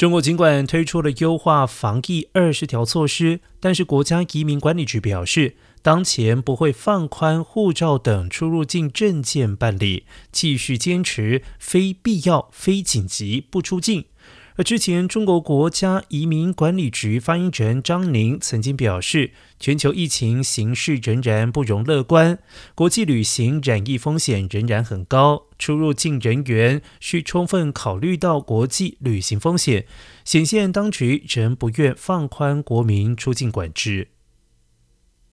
中国尽管推出了优化防疫二十条措施，但是国家移民管理局表示，当前不会放宽护照等出入境证件办理，继续坚持非必要、非紧急不出境。而之前，中国国家移民管理局发言人张宁曾经表示，全球疫情形势仍然不容乐观，国际旅行染疫风险仍然很高，出入境人员需充分考虑到国际旅行风险，显现当局仍不愿放宽国民出境管制。